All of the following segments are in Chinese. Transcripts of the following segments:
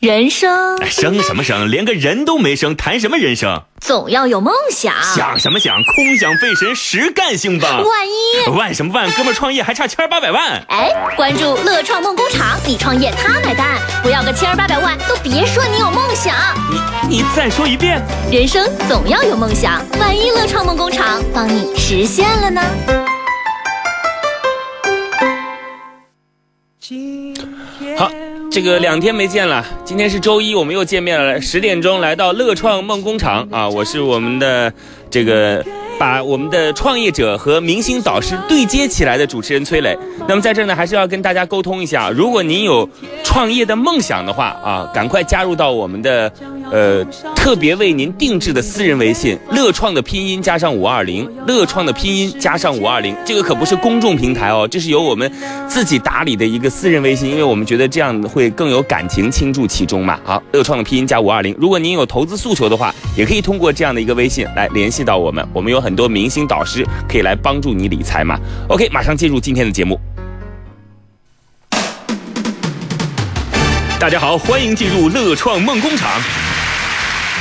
人生生什么生？连个人都没生，谈什么人生？总要有梦想。想什么想？空想费神，实干性吧。万一万什么万？哥们创业还差千八百万。哎，关注乐创梦工厂，你创业他买单。不要个千八百万，都别说你有梦想。你你再说一遍。人生总要有梦想，万一乐创梦工厂帮你实现了呢？这个两天没见了，今天是周一，我们又见面了。十点钟来到乐创梦工厂啊，我是我们的这个。把我们的创业者和明星导师对接起来的主持人崔磊，那么在这儿呢，还是要跟大家沟通一下，如果您有创业的梦想的话啊，赶快加入到我们的呃特别为您定制的私人微信，乐创的拼音加上五二零，乐创的拼音加上五二零，这个可不是公众平台哦，这是由我们自己打理的一个私人微信，因为我们觉得这样会更有感情倾注其中嘛。好，乐创的拼音加五二零，如果您有投资诉求的话，也可以通过这样的一个微信来联系到我们，我们有很。多明星导师可以来帮助你理财嘛？OK，马上进入今天的节目。大家好，欢迎进入乐创梦工厂。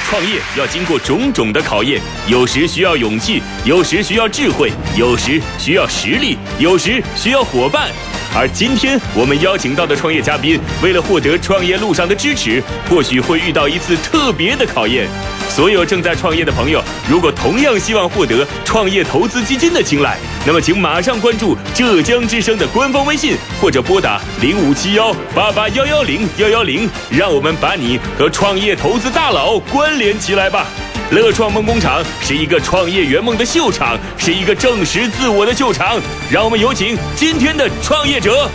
创业要经过种种的考验，有时需要勇气，有时需要智慧，有时需要实力，有时需要伙伴。而今天我们邀请到的创业嘉宾，为了获得创业路上的支持，或许会遇到一次特别的考验。所有正在创业的朋友，如果同样希望获得创业投资基金的青睐，那么请马上关注浙江之声的官方微信，或者拨打零五七幺八八幺幺零幺幺零，让我们把你和创业投资大佬关联起来吧。乐创梦工厂是一个创业圆梦的秀场，是一个证实自我的秀场。让我们有请今天的创业者。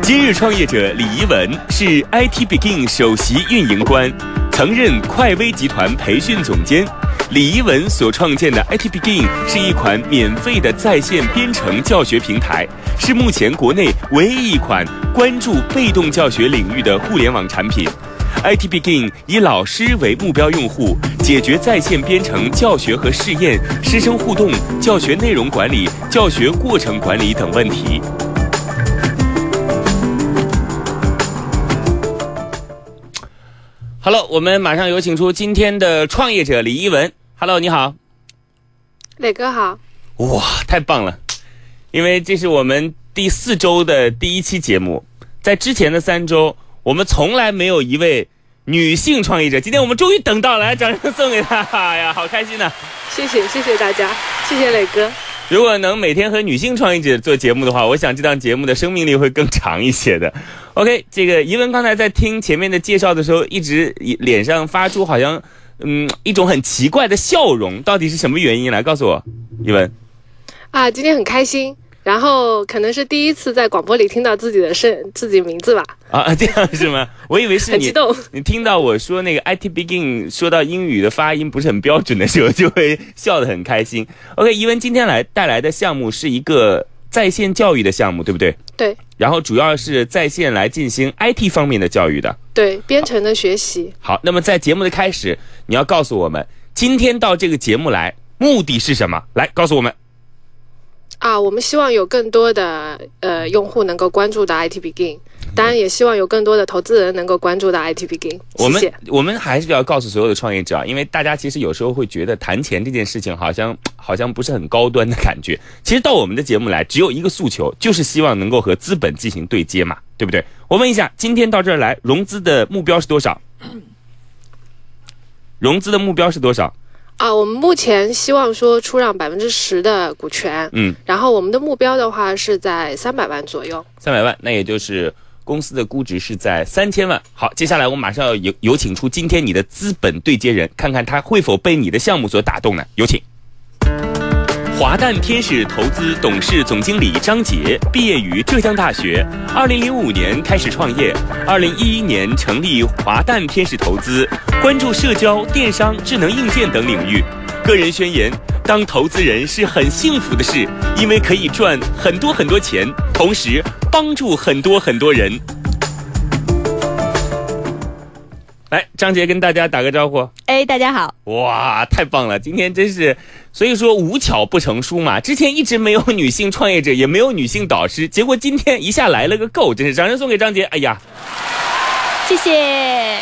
今日创业者李怡文是 IT Begin 首席运营官，曾任快微集团培训总监。李怡文所创建的 IT Begin 是一款免费的在线编程教学平台，是目前国内唯一一款关注被动教学领域的互联网产品。IT Begin 以老师为目标用户，解决在线编程教学和试验、师生互动、教学内容管理、教学过程管理等问题。Hello，我们马上有请出今天的创业者李一文。Hello，你好，磊哥好。哇，太棒了！因为这是我们第四周的第一期节目，在之前的三周，我们从来没有一位女性创业者。今天我们终于等到，来，掌声送给她！哎呀，好开心呐！谢谢，谢谢大家，谢谢磊哥。如果能每天和女性创业者做节目的话，我想这档节目的生命力会更长一些的。OK，这个怡文刚才在听前面的介绍的时候，一直脸上发出好像嗯一种很奇怪的笑容，到底是什么原因？来告诉我，怡文。啊，今天很开心。然后可能是第一次在广播里听到自己的声、自己名字吧。啊，这样是吗？我以为是你。激动。你听到我说那个 IT Begin 说到英语的发音不是很标准的时候，就会笑得很开心。OK，伊文今天来带来的项目是一个在线教育的项目，对不对？对。然后主要是在线来进行 IT 方面的教育的。对，编程的学习。好，那么在节目的开始，你要告诉我们今天到这个节目来目的是什么？来告诉我们。啊，我们希望有更多的呃用户能够关注到 IT Begin，当然也希望有更多的投资人能够关注到 IT Begin。我们我们还是要告诉所有的创业者啊，因为大家其实有时候会觉得谈钱这件事情好像好像不是很高端的感觉。其实到我们的节目来，只有一个诉求，就是希望能够和资本进行对接嘛，对不对？我问一下，今天到这儿来融资的目标是多少？融资的目标是多少？啊，我们目前希望说出让百分之十的股权，嗯，然后我们的目标的话是在三百万左右。三百万，那也就是公司的估值是在三千万。好，接下来我们马上要有有请出今天你的资本对接人，看看他会否被你的项目所打动呢？有请。华诞天使投资董事总经理张杰毕业于浙江大学，二零零五年开始创业，二零一一年成立华诞天使投资，关注社交、电商、智能硬件等领域。个人宣言：当投资人是很幸福的事，因为可以赚很多很多钱，同时帮助很多很多人。来，张杰跟大家打个招呼。哎，大家好！哇，太棒了！今天真是，所以说无巧不成书嘛。之前一直没有女性创业者，也没有女性导师，结果今天一下来了个够，真是掌声送给张杰。哎呀，谢谢。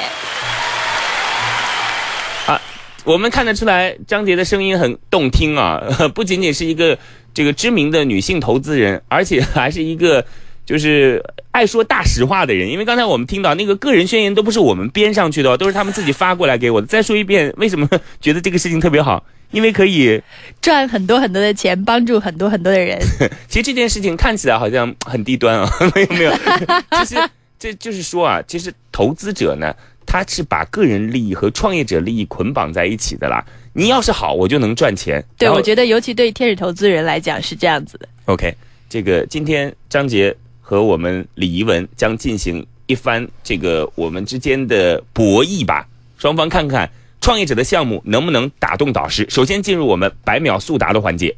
啊，我们看得出来，张杰的声音很动听啊，不仅仅是一个这个知名的女性投资人，而且还是一个。就是爱说大实话的人，因为刚才我们听到那个个人宣言都不是我们编上去的，都是他们自己发过来给我的。再说一遍，为什么觉得这个事情特别好？因为可以赚很多很多的钱，帮助很多很多的人。其实这件事情看起来好像很低端啊，没有没有。其实这就是说啊，其实投资者呢，他是把个人利益和创业者利益捆绑在一起的啦。你要是好，我就能赚钱。对，我觉得尤其对天使投资人来讲是这样子的。OK，这个今天张杰。和我们李怡文将进行一番这个我们之间的博弈吧，双方看看创业者的项目能不能打动导师。首先进入我们百秒速答的环节。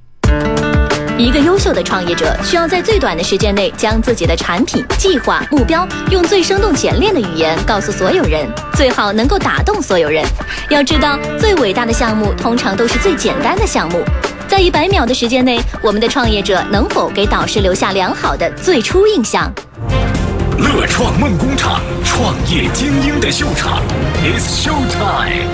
一个优秀的创业者需要在最短的时间内将自己的产品、计划、目标用最生动简练的语言告诉所有人，最好能够打动所有人。要知道，最伟大的项目通常都是最简单的项目。在一百秒的时间内，我们的创业者能否给导师留下良好的最初印象？乐创梦工厂，创业精英的秀场，It's show time。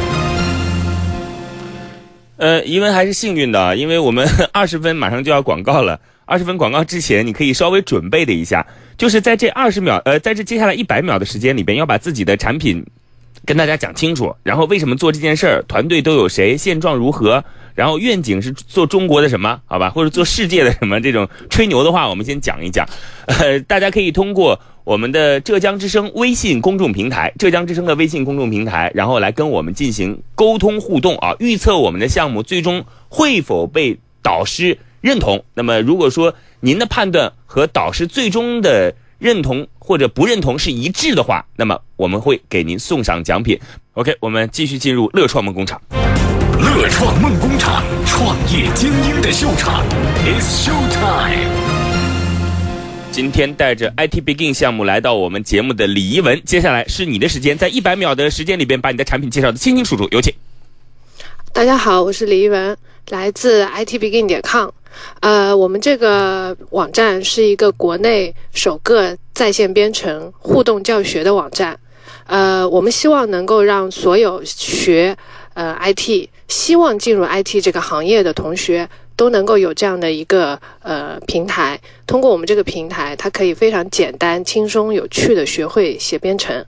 呃，疑文还是幸运的，因为我们 二十分马上就要广告了。二十分广告之前，你可以稍微准备的一下，就是在这二十秒，呃，在这接下来一百秒的时间里边，要把自己的产品跟大家讲清楚，然后为什么做这件事儿，团队都有谁，现状如何。然后愿景是做中国的什么？好吧，或者做世界的什么？这种吹牛的话，我们先讲一讲。呃，大家可以通过我们的浙江之声微信公众平台，浙江之声的微信公众平台，然后来跟我们进行沟通互动啊，预测我们的项目最终会否被导师认同。那么，如果说您的判断和导师最终的认同或者不认同是一致的话，那么我们会给您送上奖品。OK，我们继续进入乐创梦工厂。乐创梦工厂，创业精英的秀场，It's show time。今天带着 IT Begin 项目来到我们节目的李一文，接下来是你的时间，在一百秒的时间里边，把你的产品介绍的清清楚楚，有请。大家好，我是李一文，来自 IT Begin 点 com。呃，我们这个网站是一个国内首个在线编程互动教学的网站。呃，我们希望能够让所有学呃 IT。希望进入 IT 这个行业的同学都能够有这样的一个呃平台，通过我们这个平台，它可以非常简单、轻松、有趣的学会写编程。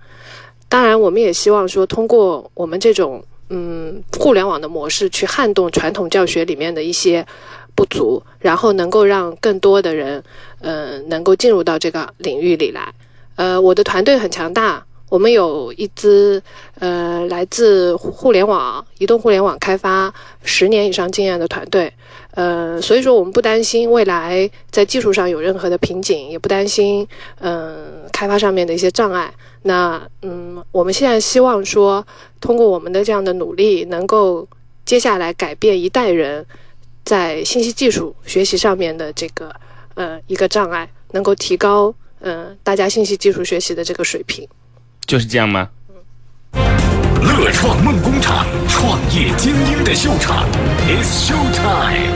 当然，我们也希望说，通过我们这种嗯互联网的模式，去撼动传统教学里面的一些不足，然后能够让更多的人嗯能够进入到这个领域里来。呃，我的团队很强大。我们有一支呃来自互联网、移动互联网开发十年以上经验的团队，呃，所以说我们不担心未来在技术上有任何的瓶颈，也不担心嗯开发上面的一些障碍。那嗯，我们现在希望说，通过我们的这样的努力，能够接下来改变一代人在信息技术学习上面的这个呃一个障碍，能够提高嗯大家信息技术学习的这个水平。就是这样吗？乐创梦工厂，创业精英的秀场，It's show time。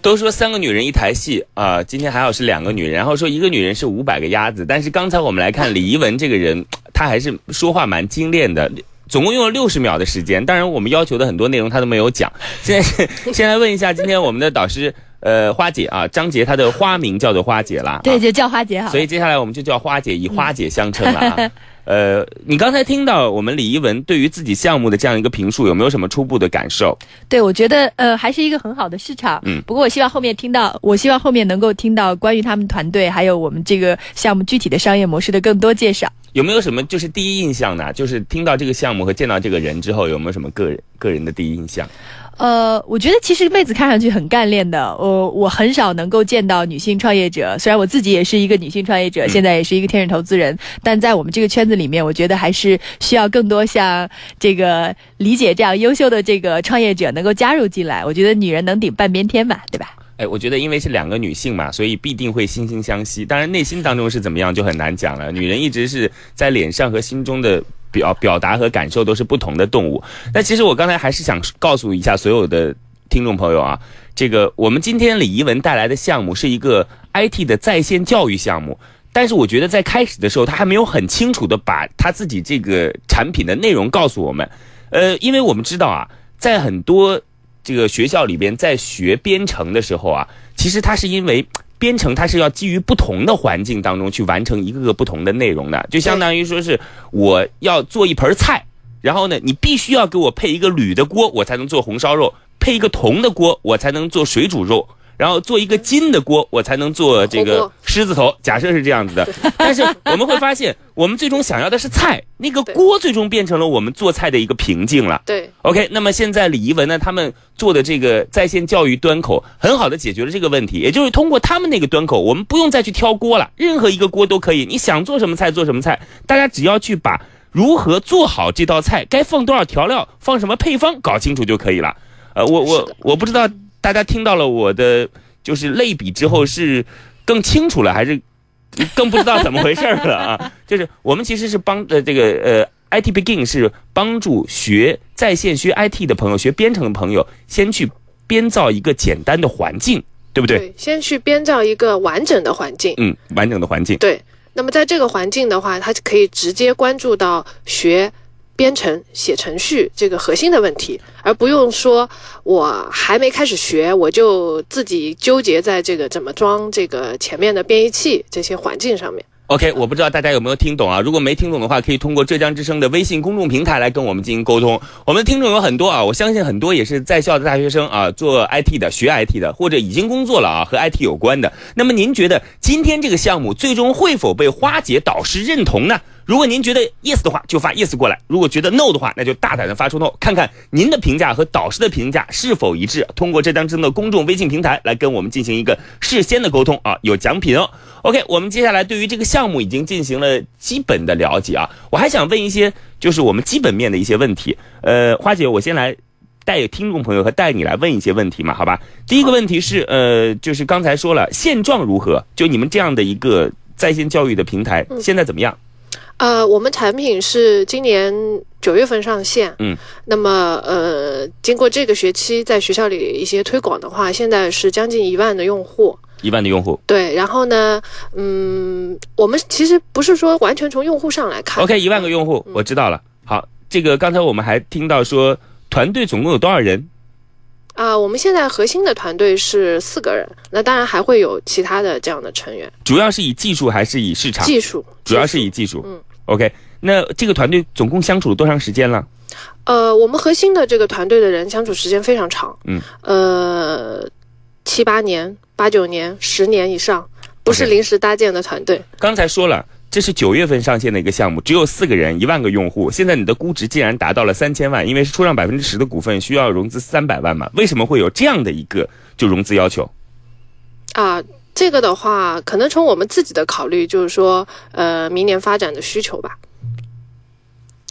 都说三个女人一台戏啊，今天还好是两个女人，然后说一个女人是五百个鸭子。但是刚才我们来看李怡文这个人，她还是说话蛮精炼的，总共用了六十秒的时间。当然，我们要求的很多内容她都没有讲。现在先来问一下，今天我们的导师。呃，花姐啊，张杰他的花名叫做花姐啦，对，就叫花姐好。所以接下来我们就叫花姐，以花姐相称了啊。呃，你刚才听到我们李一文对于自己项目的这样一个评述，有没有什么初步的感受？对，我觉得呃还是一个很好的市场。嗯，不过我希望后面听到，我希望后面能够听到关于他们团队还有我们这个项目具体的商业模式的更多介绍。有没有什么就是第一印象呢？就是听到这个项目和见到这个人之后，有没有什么个人个人的第一印象？呃，我觉得其实妹子看上去很干练的。我我很少能够见到女性创业者，虽然我自己也是一个女性创业者，现在也是一个天使投资人，但在我们这个圈子里面，我觉得还是需要更多像这个理解这样优秀的这个创业者能够加入进来。我觉得女人能顶半边天嘛，对吧？哎，我觉得因为是两个女性嘛，所以必定会惺惺相惜。当然，内心当中是怎么样就很难讲了。女人一直是在脸上和心中的表表达和感受都是不同的动物。那其实我刚才还是想告诉一下所有的听众朋友啊，这个我们今天李怡文带来的项目是一个 IT 的在线教育项目。但是我觉得在开始的时候，他还没有很清楚的把他自己这个产品的内容告诉我们。呃，因为我们知道啊，在很多这个学校里边，在学编程的时候啊，其实他是因为编程它是要基于不同的环境当中去完成一个个不同的内容的，就相当于说是我要做一盆菜，然后呢，你必须要给我配一个铝的锅，我才能做红烧肉；配一个铜的锅，我才能做水煮肉。然后做一个金的锅，我才能做这个狮子头。假设是这样子的，但是我们会发现，我们最终想要的是菜，那个锅最终变成了我们做菜的一个瓶颈了。对，OK，那么现在李一文呢，他们做的这个在线教育端口，很好的解决了这个问题。也就是通过他们那个端口，我们不用再去挑锅了，任何一个锅都可以，你想做什么菜做什么菜，大家只要去把如何做好这道菜，该放多少调料，放什么配方，搞清楚就可以了。呃，我我我不知道。大家听到了我的就是类比之后，是更清楚了，还是更不知道怎么回事了啊？就是我们其实是帮呃这个呃 IT Begin 是帮助学在线学 IT 的朋友、学编程的朋友，先去编造一个简单的环境，对不对？对，先去编造一个完整的环境。嗯，完整的环境。对，那么在这个环境的话，它可以直接关注到学。编程写程序这个核心的问题，而不用说我还没开始学，我就自己纠结在这个怎么装这个前面的编译器这些环境上面。OK，我不知道大家有没有听懂啊？如果没听懂的话，可以通过浙江之声的微信公众平台来跟我们进行沟通。我们的听众有很多啊，我相信很多也是在校的大学生啊，做 IT 的、学 IT 的，或者已经工作了啊，和 IT 有关的。那么您觉得今天这个项目最终会否被花姐导师认同呢？如果您觉得 yes 的话，就发 yes 过来；如果觉得 no 的话，那就大胆的发出 no，看看您的评价和导师的评价是否一致。通过这当中的公众微信平台来跟我们进行一个事先的沟通啊，有奖品哦。OK，我们接下来对于这个项目已经进行了基本的了解啊，我还想问一些就是我们基本面的一些问题。呃，花姐，我先来带听众朋友和带你来问一些问题嘛，好吧？第一个问题是，呃，就是刚才说了现状如何？就你们这样的一个在线教育的平台，现在怎么样？呃，我们产品是今年九月份上线，嗯，那么呃，经过这个学期在学校里一些推广的话，现在是将近一万的用户，一万的用户，对，然后呢，嗯，我们其实不是说完全从用户上来看，OK，一万个用户，我知道了。好，这个刚才我们还听到说，团队总共有多少人？啊，我们现在核心的团队是四个人，那当然还会有其他的这样的成员。主要是以技术还是以市场？技术，主要是以技术。嗯，OK。那这个团队总共相处了多长时间了？呃，我们核心的这个团队的人相处时间非常长。嗯，呃，七八年、八九年、十年以上，不是临时搭建的团队。刚才说了。这是九月份上线的一个项目，只有四个人，一万个用户。现在你的估值竟然达到了三千万，因为是出让百分之十的股份，需要融资三百万嘛？为什么会有这样的一个就融资要求？啊，这个的话，可能从我们自己的考虑，就是说，呃，明年发展的需求吧。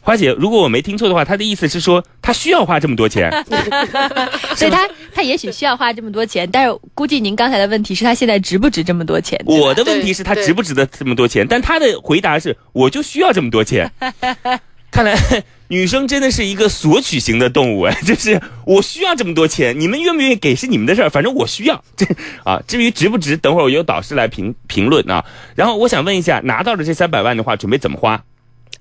花姐，如果我没听错的话，他的意思是说他需要花这么多钱，所以他他也许需要花这么多钱，但是估计您刚才的问题是他现在值不值这么多钱？我的问题是他值不值得这么多钱？但他的回答是我就需要这么多钱。看来女生真的是一个索取型的动物哎，就是我需要这么多钱，你们愿不愿意给是你们的事儿，反正我需要这啊。至于值不值，等会儿我由导师来评评论啊。然后我想问一下，拿到了这三百万的话，准备怎么花？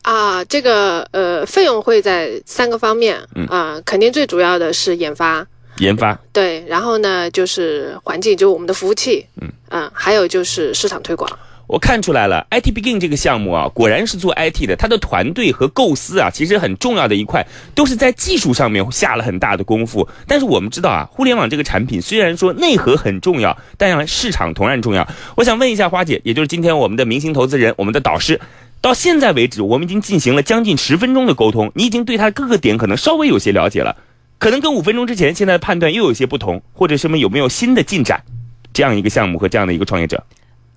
啊，这个呃，费用会在三个方面，嗯啊，肯定最主要的是研发，研发对，然后呢就是环境，就是我们的服务器，嗯，啊，还有就是市场推广。我看出来了，IT Begin 这个项目啊，果然是做 IT 的，它的团队和构思啊，其实很重要的一块都是在技术上面下了很大的功夫。但是我们知道啊，互联网这个产品虽然说内核很重要，但市场同样重要。我想问一下花姐，也就是今天我们的明星投资人，我们的导师。到现在为止，我们已经进行了将近十分钟的沟通，你已经对他各个点可能稍微有些了解了，可能跟五分钟之前现在的判断又有些不同，或者什么有没有新的进展？这样一个项目和这样的一个创业者，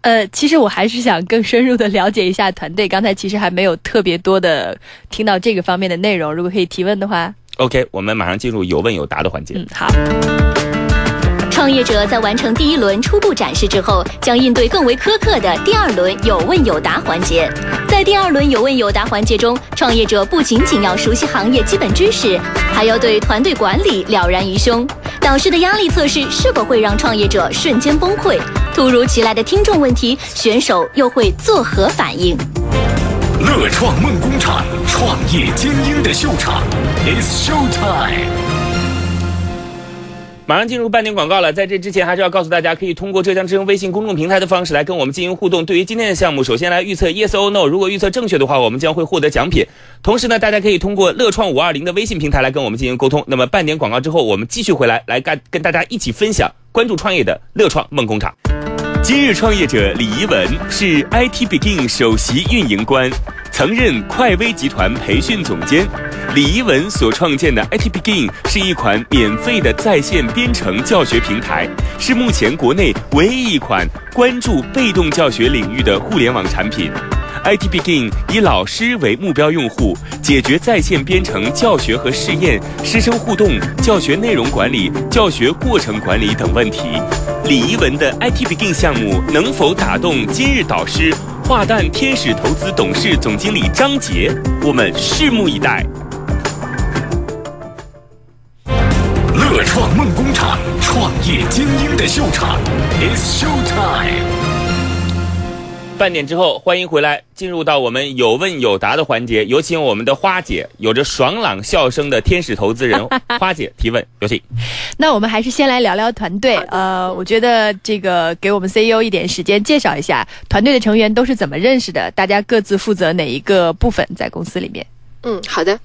呃，其实我还是想更深入的了解一下团队。刚才其实还没有特别多的听到这个方面的内容，如果可以提问的话，OK，我们马上进入有问有答的环节。嗯，好。创业者在完成第一轮初步展示之后，将应对更为苛刻的第二轮有问有答环节。在第二轮有问有答环节中，创业者不仅仅要熟悉行业基本知识，还要对团队管理了然于胸。导师的压力测试是否会让创业者瞬间崩溃？突如其来的听众问题，选手又会作何反应？乐创梦工厂，创业精英的秀场，It's Show Time。马上进入半点广告了，在这之前还是要告诉大家，可以通过浙江之声微信公众平台的方式来跟我们进行互动。对于今天的项目，首先来预测 yes or no，如果预测正确的话，我们将会获得奖品。同时呢，大家可以通过乐创五二零的微信平台来跟我们进行沟通。那么半点广告之后，我们继续回来，来跟跟大家一起分享关注创业的乐创梦工厂。今日创业者李怡文是 IT Begin 首席运营官，曾任快威集团培训总监。李一文所创建的 IT Begin 是一款免费的在线编程教学平台，是目前国内唯一一款关注被动教学领域的互联网产品。IT Begin 以老师为目标用户，解决在线编程教学和试验、师生互动、教学内容管理、教学过程管理等问题。李一文的 IT Begin 项目能否打动今日导师华诞天使投资董事总经理张杰？我们拭目以待。乐创梦工厂，创业精英的秀场，It's Show Time。半点之后，欢迎回来，进入到我们有问有答的环节。有请我们的花姐，有着爽朗笑声的天使投资人 花姐提问，有请。那我们还是先来聊聊团队。呃，我觉得这个给我们 CEO 一点时间，介绍一下团队的成员都是怎么认识的，大家各自负责哪一个部分在公司里面。嗯，好的。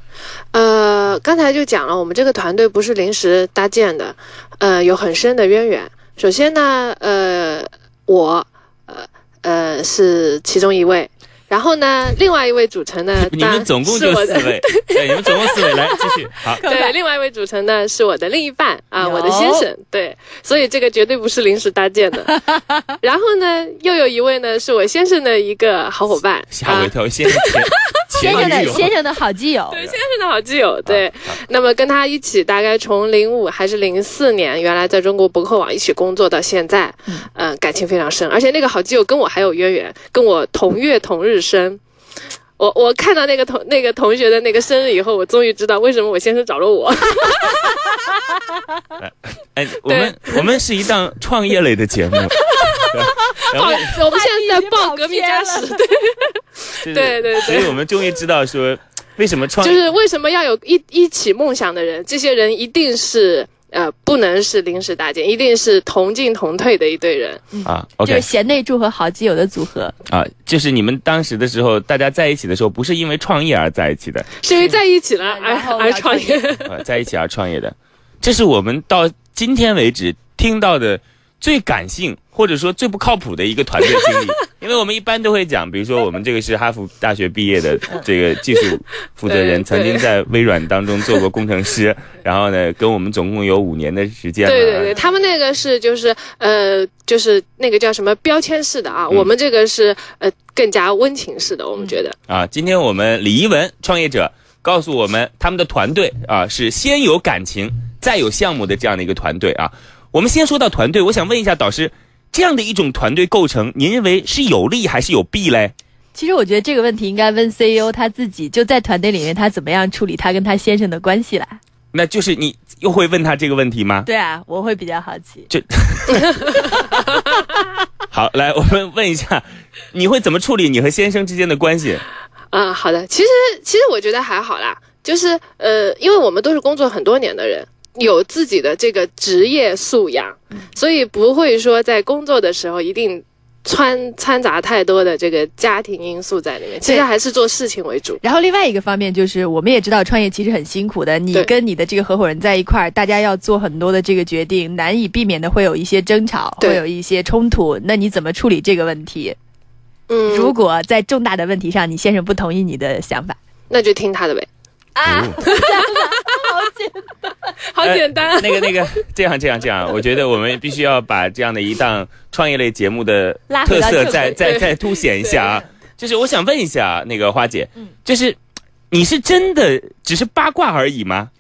呃，刚才就讲了，我们这个团队不是临时搭建的，呃，有很深的渊源。首先呢，呃，我，呃。是其中一位。然后呢，另外一位组成呢，你们总共就四位，对，你们总共四位，来继续。好，对，另外一位组成呢是我的另一半啊，我的先生，对，所以这个绝对不是临时搭建的。然后呢，又有一位呢是我先生的一个好伙伴，吓我一跳，先生。先生的先生的好基友，对先生的好基友，对。那么跟他一起，大概从零五还是零四年，原来在中国博客网一起工作到现在，嗯，感情非常深。而且那个好基友跟我还有渊源，跟我同月同日生。我我看到那个同那个同学的那个生日以后，我终于知道为什么我先生找了我。哎，我们我们是一档创业类的节目。好，我们现在在报革命家史。对 对对，所以我们终于知道说，为什么创就是为什么要有一一起梦想的人，这些人一定是。呃，不能是临时搭建，一定是同进同退的一对人啊。就是贤内助和好基友的组合啊。就是你们当时的时候，大家在一起的时候，不是因为创业而在一起的，是因为在一起了而而创业。呃，在一起而创业的，这是我们到今天为止听到的最感性。或者说最不靠谱的一个团队经历，因为我们一般都会讲，比如说我们这个是哈佛大学毕业的这个技术负责人，曾经在微软当中做过工程师，然后呢，跟我们总共有五年的时间。对对对，他们那个是就是呃就是那个叫什么标签式的啊，我们这个是呃更加温情式的，我们觉得啊，今天我们李一文创业者告诉我们，他们的团队啊是先有感情再有项目的这样的一个团队啊。我们先说到团队，我想问一下导师。这样的一种团队构成，您认为是有利还是有弊嘞？其实我觉得这个问题应该问 CEO 他自己，就在团队里面他怎么样处理他跟他先生的关系啦。那就是你又会问他这个问题吗？对啊，我会比较好奇。就 好，来我们问一下，你会怎么处理你和先生之间的关系？啊，好的，其实其实我觉得还好啦，就是呃，因为我们都是工作很多年的人。有自己的这个职业素养，所以不会说在工作的时候一定掺掺杂太多的这个家庭因素在里面。其实还是做事情为主。然后另外一个方面就是，我们也知道创业其实很辛苦的。你跟你的这个合伙人在一块儿，大家要做很多的这个决定，难以避免的会有一些争吵，会有一些冲突。那你怎么处理这个问题？嗯，如果在重大的问题上，你先生不同意你的想法，那就听他的呗。啊，好 简单，好简单。那个那个，这样这样这样，我觉得我们必须要把这样的一档创业类节目的特色再再再凸显一下啊！就是我想问一下那个花姐，就是你是真的只是八卦而已吗？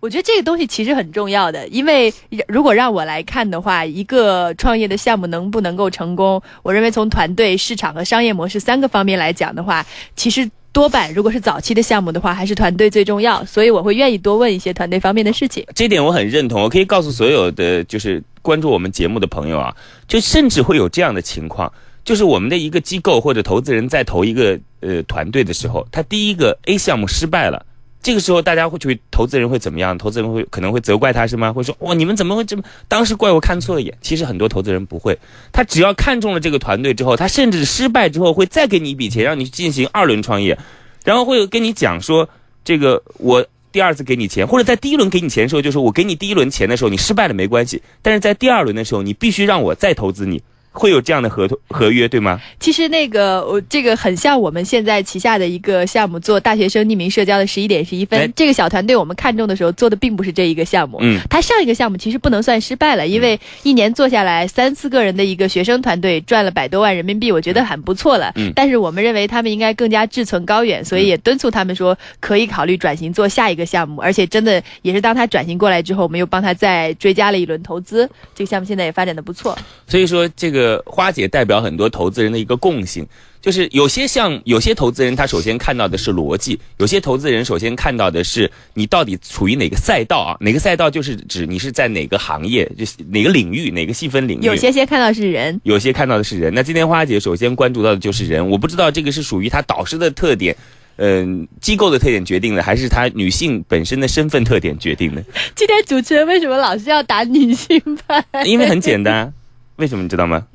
我觉得这个东西其实很重要的，因为如果让我来看的话，一个创业的项目能不能够成功，我认为从团队、市场和商业模式三个方面来讲的话，其实多半如果是早期的项目的话，还是团队最重要。所以我会愿意多问一些团队方面的事情。这点我很认同，我可以告诉所有的就是关注我们节目的朋友啊，就甚至会有这样的情况，就是我们的一个机构或者投资人在投一个呃团队的时候，他第一个 A 项目失败了。这个时候，大家会去投资人会怎么样？投资人会可能会责怪他是吗？会说哇，你们怎么会这么？当时怪我看错了眼。其实很多投资人不会，他只要看中了这个团队之后，他甚至失败之后会再给你一笔钱，让你进行二轮创业，然后会跟你讲说，这个我第二次给你钱，或者在第一轮给你钱的时候，就说我给你第一轮钱的时候，你失败了没关系，但是在第二轮的时候，你必须让我再投资你。会有这样的合同合约对吗？其实那个我这个很像我们现在旗下的一个项目，做大学生匿名社交的十一点十一分。这个小团队我们看中的时候做的并不是这一个项目，嗯，他上一个项目其实不能算失败了，因为一年做下来三四个人的一个学生团队赚了百多万人民币，我觉得很不错了。嗯，但是我们认为他们应该更加志存高远，所以也敦促他们说可以考虑转型做下一个项目，而且真的也是当他转型过来之后，我们又帮他再追加了一轮投资，这个项目现在也发展的不错。所以说这个花姐。代表很多投资人的一个共性，就是有些像有些投资人，他首先看到的是逻辑；有些投资人首先看到的是你到底处于哪个赛道啊？哪个赛道就是指你是在哪个行业，就是哪个领域，哪个细分领域。有些先看到是人，有些看到的是人。那今天花姐首先关注到的就是人，我不知道这个是属于她导师的特点，嗯，机构的特点决定的，还是她女性本身的身份特点决定的？今天主持人为什么老是要打女性牌？因为很简单，为什么你知道吗？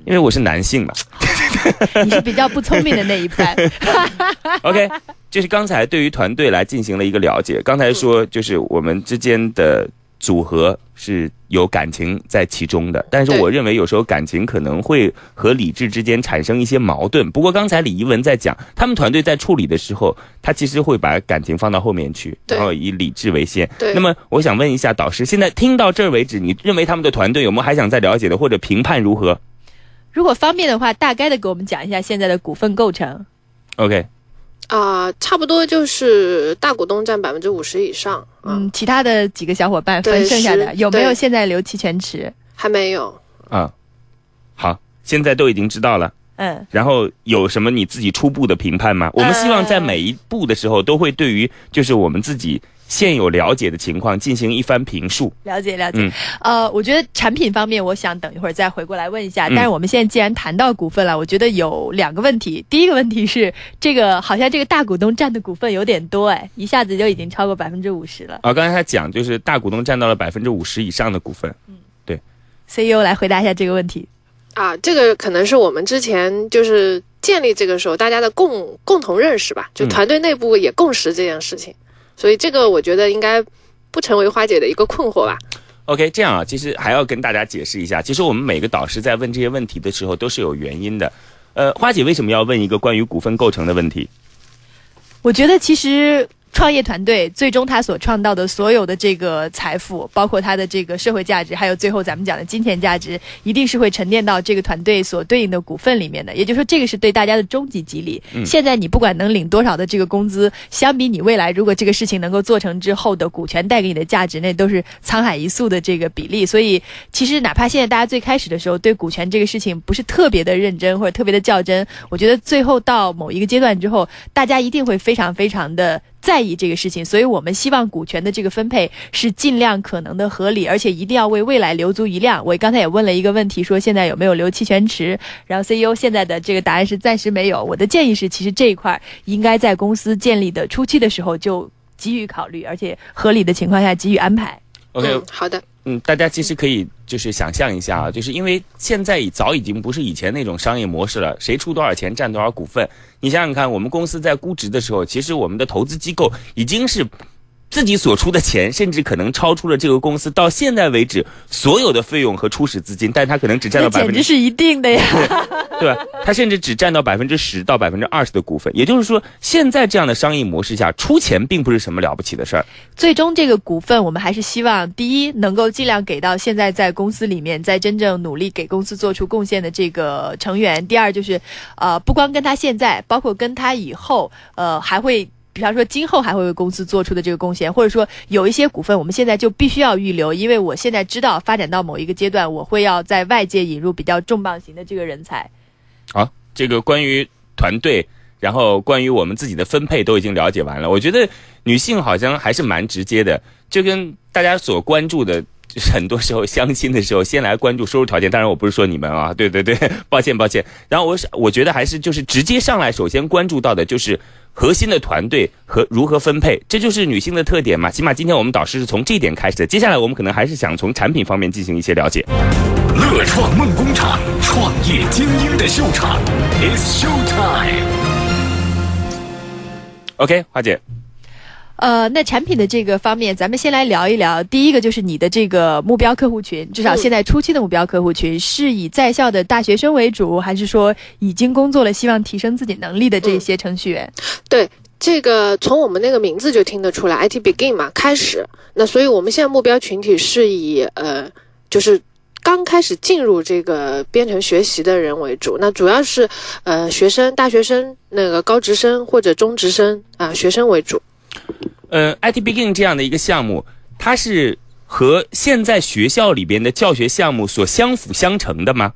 嗯。因为我是男性嘛，你是比较不聪明的那一派。OK，就是刚才对于团队来进行了一个了解。刚才说就是我们之间的组合是有感情在其中的，但是我认为有时候感情可能会和理智之间产生一些矛盾。不过刚才李一文在讲，他们团队在处理的时候，他其实会把感情放到后面去，然后以理智为先。那么我想问一下导师，现在听到这儿为止，你认为他们的团队有没有还想再了解的，或者评判如何？如果方便的话，大概的给我们讲一下现在的股份构成。OK，啊，差不多就是大股东占百分之五十以上。嗯，其他的几个小伙伴分剩下的有没有现在留期权池？还没有。啊，好，现在都已经知道了。嗯。然后有什么你自己初步的评判吗？我们希望在每一步的时候都会对于就是我们自己。现有了解的情况进行一番评述，了解了解。呃，我觉得产品方面，我想等一会儿再回过来问一下。但是我们现在既然谈到股份了，我觉得有两个问题。第一个问题是，这个好像这个大股东占的股份有点多，哎，一下子就已经超过百分之五十了。啊，刚才他讲就是大股东占到了百分之五十以上的股份。嗯，对。CEO 来回答一下这个问题。啊，这个可能是我们之前就是建立这个时候大家的共共同认识吧，就团队内部也共识这件事情。所以这个我觉得应该不成为花姐的一个困惑吧。OK，这样啊，其实还要跟大家解释一下，其实我们每个导师在问这些问题的时候都是有原因的。呃，花姐为什么要问一个关于股份构成的问题？我觉得其实。创业团队最终他所创造的所有的这个财富，包括他的这个社会价值，还有最后咱们讲的金钱价值，一定是会沉淀到这个团队所对应的股份里面的。也就是说，这个是对大家的终极激励。现在你不管能领多少的这个工资，相比你未来如果这个事情能够做成之后的股权带给你的价值，那都是沧海一粟的这个比例。所以，其实哪怕现在大家最开始的时候对股权这个事情不是特别的认真或者特别的较真，我觉得最后到某一个阶段之后，大家一定会非常非常的。在意这个事情，所以我们希望股权的这个分配是尽量可能的合理，而且一定要为未来留足余量。我刚才也问了一个问题，说现在有没有留期权池？然后 CEO 现在的这个答案是暂时没有。我的建议是，其实这一块应该在公司建立的初期的时候就给予考虑，而且合理的情况下给予安排。OK，好的。嗯，大家其实可以就是想象一下啊，就是因为现在早已经不是以前那种商业模式了，谁出多少钱占多少股份。你想想看，我们公司在估值的时候，其实我们的投资机构已经是。自己所出的钱，甚至可能超出了这个公司到现在为止所有的费用和初始资金，但他可能只占到百分之，简直是一定的呀，对吧？他甚至只占到百分之十到百分之二十的股份，也就是说，现在这样的商业模式下，出钱并不是什么了不起的事儿。最终，这个股份我们还是希望，第一，能够尽量给到现在在公司里面在真正努力给公司做出贡献的这个成员；第二，就是，呃，不光跟他现在，包括跟他以后，呃，还会。比方说今后还会为公司做出的这个贡献，或者说有一些股份我们现在就必须要预留，因为我现在知道发展到某一个阶段，我会要在外界引入比较重磅型的这个人才。好，这个关于团队，然后关于我们自己的分配都已经了解完了。我觉得女性好像还是蛮直接的，就跟大家所关注的。就是很多时候相亲的时候，先来关注收入条件。当然，我不是说你们啊，对对对，抱歉抱歉。然后我是我觉得还是就是直接上来，首先关注到的就是核心的团队和如何分配，这就是女性的特点嘛。起码今天我们导师是从这一点开始的。接下来我们可能还是想从产品方面进行一些了解。乐创梦工厂，创业精英的秀场，It's Show Time。OK，花姐，呃，那产品的这个方面，咱们先来聊一聊。第一个就是你的这个目标客户群，至少现在初期的目标客户群是以在校的大学生为主，还是说已经工作了、希望提升自己能力的这些程序员？对，这个从我们那个名字就听得出来，IT Begin 嘛，开始。那所以我们现在目标群体是以呃，就是刚开始进入这个编程学习的人为主。那主要是呃学生、大学生、那个高职生或者中职生啊、学生为主。呃，IT Begin 这样的一个项目，它是和现在学校里边的教学项目所相辅相成的吗？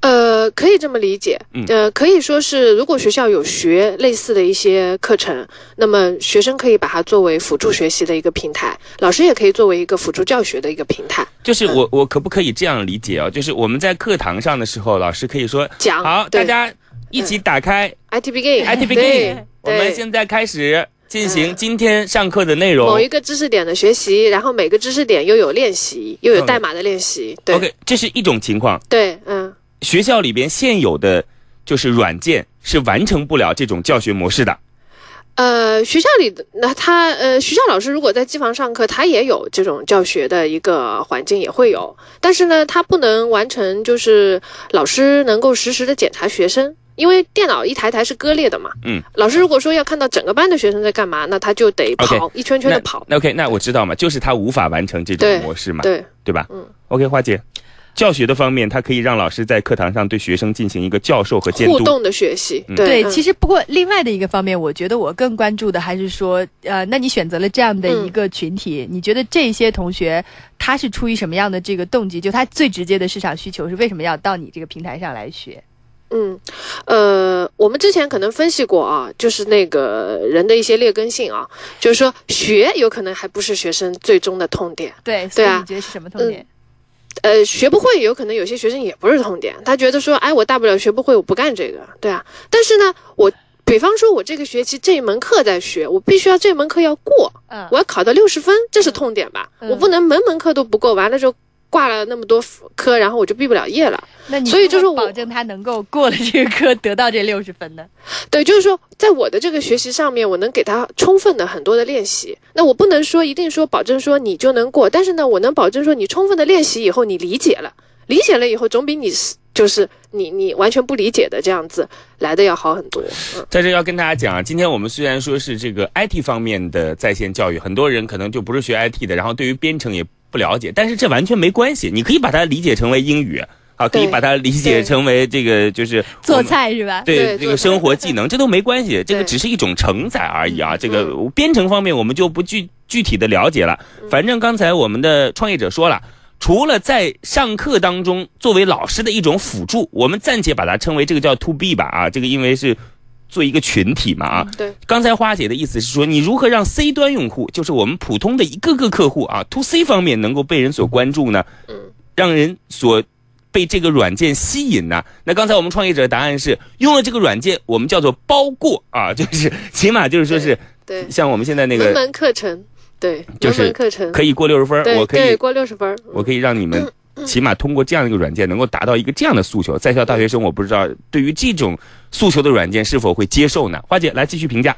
呃，可以这么理解，嗯呃，可以说是，如果学校有学类似的一些课程，那么学生可以把它作为辅助学习的一个平台，老师也可以作为一个辅助教学的一个平台就是我我可不可以这样理解啊？就是我们在课堂上的时候，老师可以说讲。好，大家一起打开 IT Begin IT Begin，我们现在开始进行今天上课的内容。某一个知识点的学习，然后每个知识点又有练习，又有代码的练习。对 OK，这是一种情况。对，嗯，学校里边现有的就是软件是完成不了这种教学模式的。呃，学校里的那他呃，学校老师如果在机房上课，他也有这种教学的一个环境，也会有，但是呢，他不能完成就是老师能够实时的检查学生。因为电脑一台台是割裂的嘛，嗯，老师如果说要看到整个班的学生在干嘛，那他就得跑一圈圈的跑，那 OK，那我知道嘛，就是他无法完成这种模式嘛，对，对吧？嗯，OK，花姐，教学的方面，它可以让老师在课堂上对学生进行一个教授和监督。互动的学习，嗯对，嗯其实不过另外的一个方面，我觉得我更关注的还是说，呃，那你选择了这样的一个群体，你觉得这些同学他是出于什么样的这个动机？就他最直接的市场需求是为什么要到你这个平台上来学？嗯，呃，我们之前可能分析过啊，就是那个人的一些劣根性啊，就是说学有可能还不是学生最终的痛点，对，对啊你觉得是什么痛点？呃，学不会有可能有些学生也不是痛点，他觉得说，哎，我大不了学不会，我不干这个，对啊。但是呢，我比方说，我这个学期这一门课在学，我必须要这门课要过，嗯我要考到六十分，这是痛点吧？嗯我不能门门课都不过，完了之后挂了那么多科，然后我就毕不了业了。那你所以就是保证他能够过了这个科，得到这六十分呢？对，就是说，在我的这个学习上面，我能给他充分的很多的练习。那我不能说一定说保证说你就能过，但是呢，我能保证说你充分的练习以后，你理解了，理解了以后，总比你是就是你你完全不理解的这样子来的要好很多。嗯，在这要跟大家讲啊，今天我们虽然说是这个 IT 方面的在线教育，很多人可能就不是学 IT 的，然后对于编程也不了解，但是这完全没关系，你可以把它理解成为英语。啊，可以把它理解成为这个就是做菜是吧？对这个生活技能，这都没关系，这个只是一种承载而已啊。这个嗯编程方面我们就不具具体的了解了。反正刚才我们的创业者说了，除了在上课当中作为老师的一种辅助，我们暂且把它称为这个叫 to B 吧啊，这个因为是做一个群体嘛啊。对，刚才花姐的意思是说，你如何让 C 端用户，就是我们普通的一个个客户啊，to C 方面能够被人所关注呢？嗯，让人所被这个软件吸引呢？那刚才我们创业者的答案是，用了这个软件，我们叫做包过啊，就是起码就是说是对，像我们现在那个门门课程，对，就是课程，可以过六十分我可以过六十分我可以让你们 起码通过这样一个软件，能够达到一个这样的诉求。在校大学生，我不知道对于这种诉求的软件是否会接受呢？花姐来继续评价。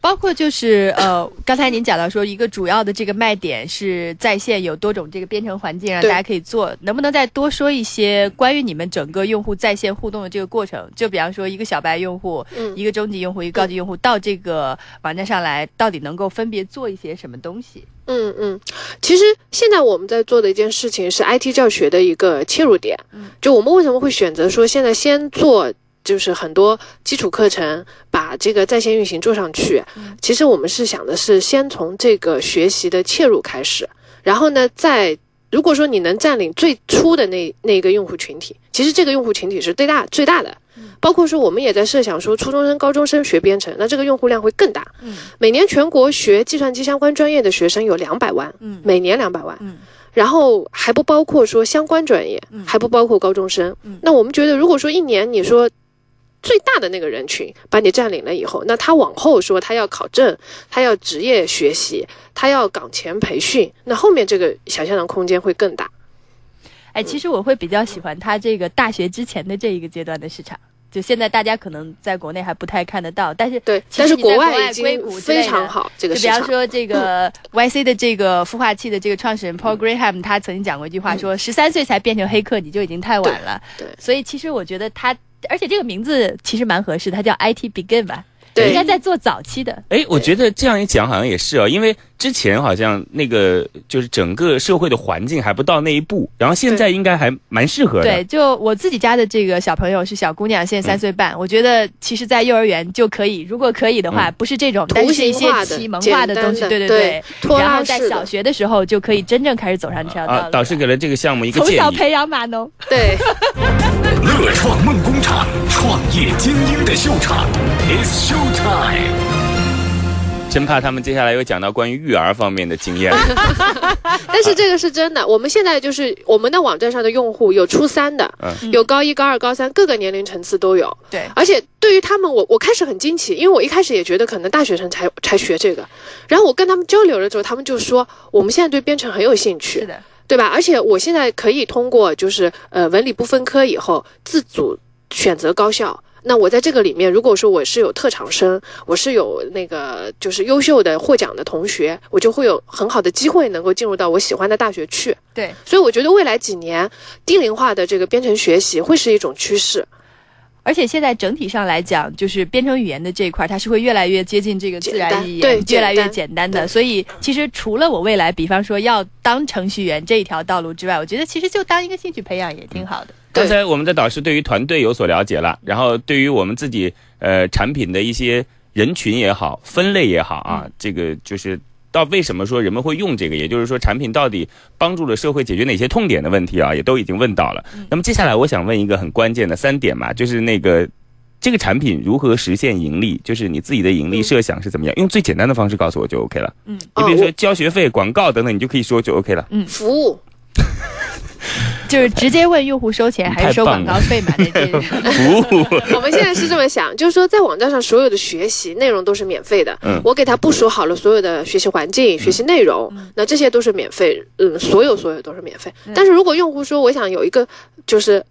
包括就是呃，刚才您讲到说，一个主要的这个卖点是在线有多种这个编程环境让大家可以做，能不能再多说一些关于你们整个用户在线互动的这个过程？就比方说，一个小白用户、嗯一个中级用户、一个高级用户到这个网站上来，到底能够分别做一些什么东西？嗯嗯，其实现在我们在做的一件事情是 IT 教学的一个切入点。嗯，就我们为什么会选择说现在先做就是很多基础课程把这个在线运行做上去，嗯其实我们是想的是先从这个学习的切入开始，然后呢，再如果说你能占领最初的那那个用户群体，其实这个用户群体是最大最大的。包括说，我们也在设想说，初中生、高中生学编程，那这个用户量会更大。嗯每年全国学计算机相关专业的学生有两百万，嗯每年两百万。嗯然后还不包括说相关专业，嗯还不包括高中生。嗯那我们觉得，如果说一年你说最大的那个人群把你占领了以后，那他往后说他要考证，他要职业学习，他要岗前培训，那后面这个想象的空间会更大。哎，其实我会比较喜欢他这个大学之前的这一个阶段的市场。就现在大家可能在国内还不太看得到，但是对，但是国外已经硅谷非常好，这个就。比方说这个 YC 的这个孵化器的这个创始人 Paul Graham，他曾经讲过一句话，说十三岁才变成黑客，你就已经太晚了。对对所以其实我觉得他，而且这个名字其实蛮合适，它叫 IT Begin 吧，对应该在做早期的。哎，我觉得这样一讲好像也是哦，因为之前好像那个就是整个社会的环境还不到那一步，然后现在应该还蛮适合的。对，就我自己家的这个小朋友是小姑娘，现在三岁半。我觉得其实，在幼儿园就可以，如果可以的话，嗯不是这种，但是一些启蒙化的东西，对对对然后在小学的时候就可以真正开始走上这条道路啊了。，导师给了这个项目一个建议。从小培养码农。对，乐创梦工厂，创业精英的秀场，It's Show Time。真怕他们接下来又讲到关于育儿方面的经验。但是这个是真的。我们现在就是我们的网站上的用户有初三的，嗯有高一、高二、高三，各个年龄层次都有。对，而且对于他们，我我开始很惊奇，因为我一开始也觉得可能大学生才才学这个，然后我跟他们交流了之后，他们就说我们现在对编程很有兴趣，是的，对吧？而且我现在可以通过就是呃文理不分科以后自主选择高校。那我在这个里面，如果说我是有特长生，我是有那个就是优秀的获奖的同学，我就会有很好的机会能够进入到我喜欢的大学去。对，所以我觉得未来几年低龄化的这个编程学习会是一种趋势。而且现在整体上来讲，就是编程语言的这一块，它是会越来越接近这个自然语言，对越来越简单的。所以其实除了我未来，比方说要当程序员这一条道路之外，我觉得其实就当一个兴趣培养也挺好的。刚才我们的导师对于团队有所了解了，然后对于我们自己呃产品的一些人群也好，分类也好啊，这个就是到为什么说人们会用这个，也就是说产品到底帮助了社会解决哪些痛点的问题啊，也都已经问到了。那么接下来我想问一个很关键的三点嘛，就是那个。这个产品如何实现盈利？就是你自己的盈利设想是怎么样？用最简单的方式告诉我就 OK 了。嗯，你比如说哦交学费、广告等等，你就可以说就 OK 了。嗯服务就是直接问用户收钱还是收广告费嘛？那这服务，我们现在是这么想，就是说在网站上所有的学习内容都是免费的。嗯我给他部署好了所有的学习环境、学习内容，那这些都是免费，嗯，所有所有都是免费。但是如果用户说我想有一个就是。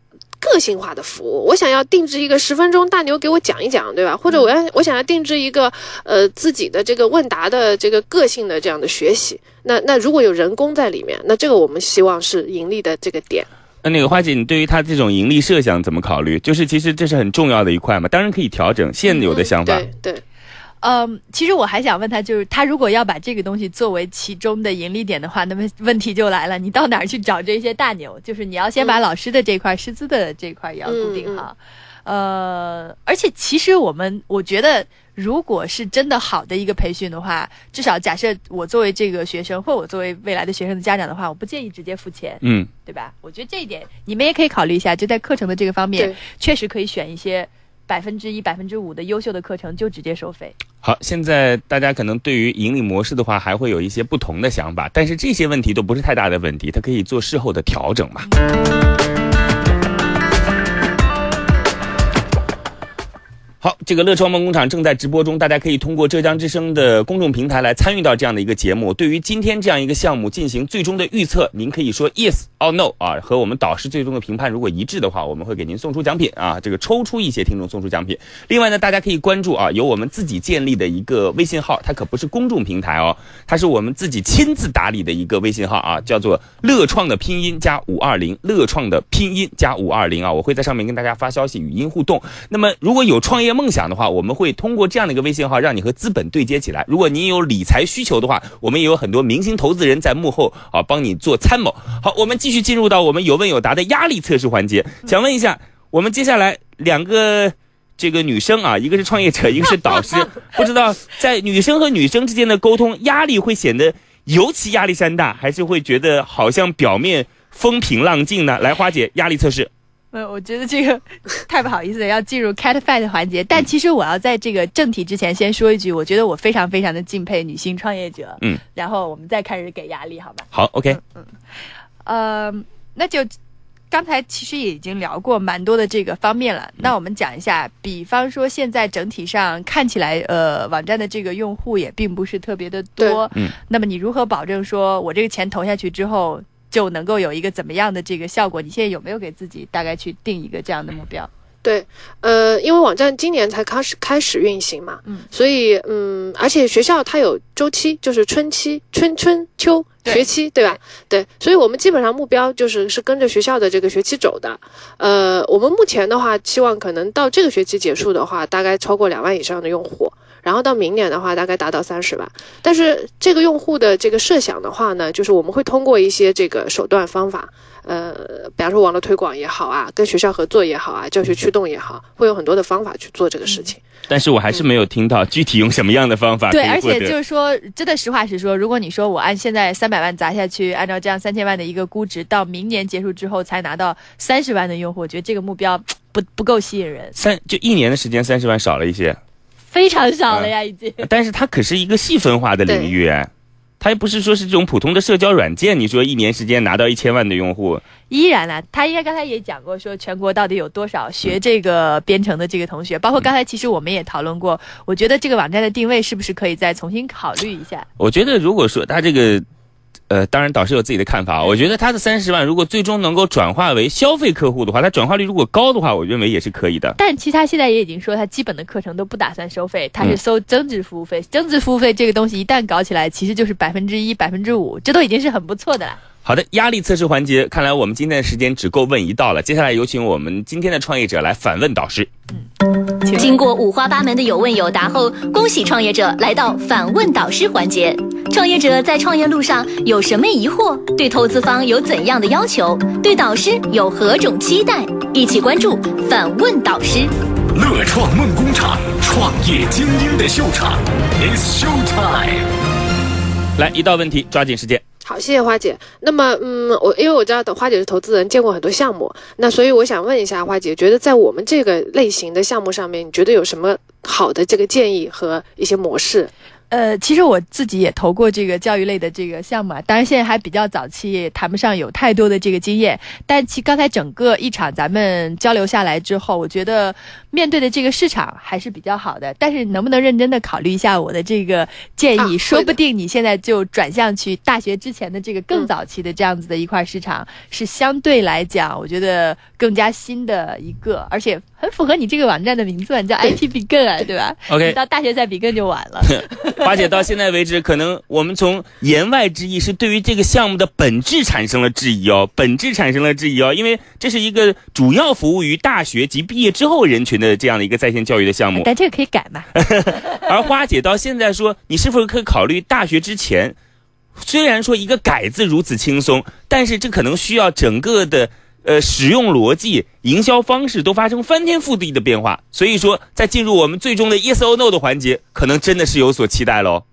个性化的服务，我想要定制一个十分钟大牛给我讲一讲，对吧？或者我要我想要定制一个呃自己的这个问答的这个个性的这样的学习，那那如果有人工在里面，那这个我们希望是盈利的这个点。那那个花姐，你对于他这种盈利设想怎么考虑？就是其实这是很重要的一块嘛，当然可以调整现有的想法。嗯对对，嗯，其实我还想问他，就是他如果要把这个东西作为其中的盈利点的话，那么问题就来了，你到哪儿去找这些大牛？就是你要先把嗯老师的这块、师资的这块也要固定好。呃，而且其实我们我觉得，如果是真的好的一个培训的话，至少假设我作为这个学生，或我作为未来的学生的家长的话，我不建议直接付钱，嗯，对吧？我觉得这一点你们也可以考虑一下，就在课程的这个方面，确实可以选一些百分之一、百分之五的优秀的课程，就直接收费。好，现在大家可能对于盈利模式的话，还会有一些不同的想法，但是这些问题都不是太大的问题，它可以做事后的调整嘛。好，这个乐创梦工厂正在直播中，大家可以通过浙江之声的公众平台来参与到这样的一个节目。对于今天这样一个项目进行最终的预测，您可以说 yes or no 啊，和我们导师最终的评判如果一致的话，我们会给您送出奖品啊，这个抽出一些听众送出奖品。另外呢，大家可以关注啊，由我们自己建立的一个微信号，它可不是公众平台哦，它是我们自己亲自打理的一个微信号啊，叫做乐创的拼音加五二零，乐创的拼音加五二零啊，我会在上面跟大家发消息、语音互动。那么如果有创业梦想的话，我们会通过这样的一个微信号，让你和资本对接起来。如果您有理财需求的话，我们也有很多明星投资人在幕后啊帮你做参谋。好，我们继续进入到我们有问有答的压力测试环节，想问一下，我们接下来两个这个女生啊，一个是创业者，一个是导师，不知道在女生和女生之间的沟通压力会显得尤其压力山大，还是会觉得好像表面风平浪静呢？来，花姐，压力测试。呃，我觉得这个 太不好意思了，要进入 cat fight 环节。但其实我要在这个正题之前先说一句，我觉得我非常非常的敬佩女性创业者。嗯，然后我们再开始给压力，好吧？好，OK。嗯呃，那就刚才其实也已经聊过蛮多的这个方面了。那我们讲一下，比方说现在整体上看起来，呃，网站的这个用户也并不是特别的多。嗯，那么你如何保证说我这个钱投下去之后？就能够有一个怎么样的这个效果？你现在有没有给自己大概去定一个这样的目标？对，呃，因为网站今年才开始开始运行嘛，嗯，所以嗯，而且学校它有周期，就是春期、春春秋学期，对吧？对，所以我们基本上目标就是是跟着学校的这个学期走的。呃，我们目前的话，期望可能到这个学期结束的话，大概超过两万以上的用户。然后到明年的话，大概达到三十万。但是这个用户的这个设想的话呢，就是我们会通过一些这个手段方法，呃，比方说网络推广也好啊，跟学校合作也好啊，教学驱动也好，会有很多的方法去做这个事情。但是我还是没有听到具体用什么样的方法对，而且就是说，真的实话实说，如果你说我按现在三百万砸下去，按照这样三千万的一个估值，到明年结束之后才拿到三十万的用户，我觉得这个目标不不够吸引人，三就一年的时间，三十万少了一些。非常少了呀，已经。但是它可是一个细分化的领域，哎，它又不是说是这种普通的社交软件。你说一年时间拿到一千万的用户，依然呢、他应该刚才也讲过，说全国到底有多少学这个编程的这个同学，包括刚才其实我们也讨论过，我觉得这个网站的定位是不是可以再重新考虑一下？我觉得如果说他这个，呃，当然导师有自己的看法。我觉得他的三十万如果最终能够转化为消费客户的话，他转化率如果高的话，我认为也是可以的。但其实他现在也已经说，他基本的课程都不打算收费，他是嗯收增值服务费。增值服务费这个东西一旦搞起来，其实就是百分之一、百分之五，这都已经是很不错的了。好的，压力测试环节，看来我们今天的时间只够问一道了。接下来有请我们今天的创业者来反问导师。请经过五花八门的有问有答后，恭喜创业者来到反问导师环节。创业者在创业路上有什么疑惑？对投资方有怎样的要求？对导师有何种期待？一起关注反问导师。乐创梦工厂，创业精英的秀场，It's Show Time。来，一道问题，抓紧时间。好，谢谢花姐。那么，嗯，我因为我知道的花姐是投资人，见过很多项目，那所以我想问一下花姐，觉得在我们这个类型的项目上面，你觉得有什么好的这个建议和一些模式？呃，其实我自己也投过这个教育类的这个项目啊，当然现在还比较早期，也谈不上有太多的这个经验。但其刚才整个一场咱们交流下来之后，我觉得面对的这个市场还是比较好的。但是能不能认真的考虑一下我的这个建议？啊说不定你现在就转向去大学之前的这个更早期的这样子的一块市场，是相对来讲，我觉得更加新的一个，而且很符合你这个网站的名字嘛，你叫 IT Begin 啊，对吧 OK 你到大学再 Begin 就晚了。花姐到现在为止，可能我们从言外之意是对于这个项目的本质产生了质疑哦，本质产生了质疑哦，因为这是一个主要服务于大学及毕业之后人群的这样的一个在线教育的项目。但这个可以改嘛？而花姐到现在说，你是否可以考虑大学之前？虽然说一个“改”字如此轻松，但是这可能需要整个的呃使用逻辑、营销方式都发生翻天覆地的变化。所以说，在进入我们最终的 yes or no 的环节，可能真的是有所期待喽。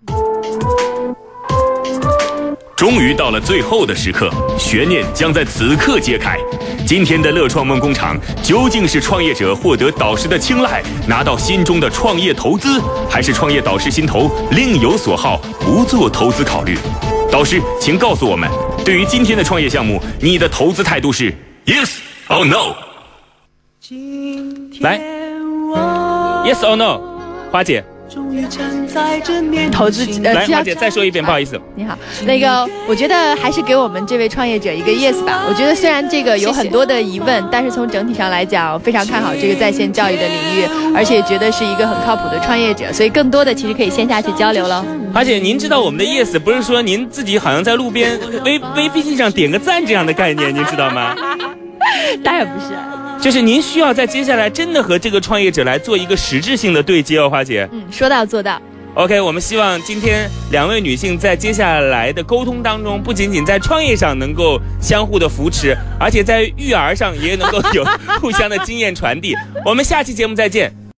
终于到了最后的时刻，悬念将在此刻揭开。今天的乐创梦工厂究竟是创业者获得导师的青睐，拿到心中的创业投资，还是创业导师心头另有所好，不做投资考虑？导师，请告诉我们，对于今天的创业项目，你的投资态度是 yes or no？来，yes or no？花姐，投资呃，来，需要花姐再说一遍，不好意思。你好，那个，我觉得还是给我们这位创业者一个 yes 吧。我觉得虽然这个有很多的疑问，但是从整体上来讲，非常看好这个在线教育的领域，而且觉得是一个很靠谱的创业者，所以更多的其实可以线下去交流了。而且您知道我们的 yes 不是说您自己好像在路边微微微信上点个赞这样的概念，您知道吗？当然不是，就是您需要在接下来真的和这个创业者来做一个实质性的对接哦，花姐。嗯，说到做到。OK，我们希望今天两位女性在接下来的沟通当中，不仅仅在创业上能够相互的扶持，而且在育儿上也能够有 互相的经验传递。我们下期节目再见，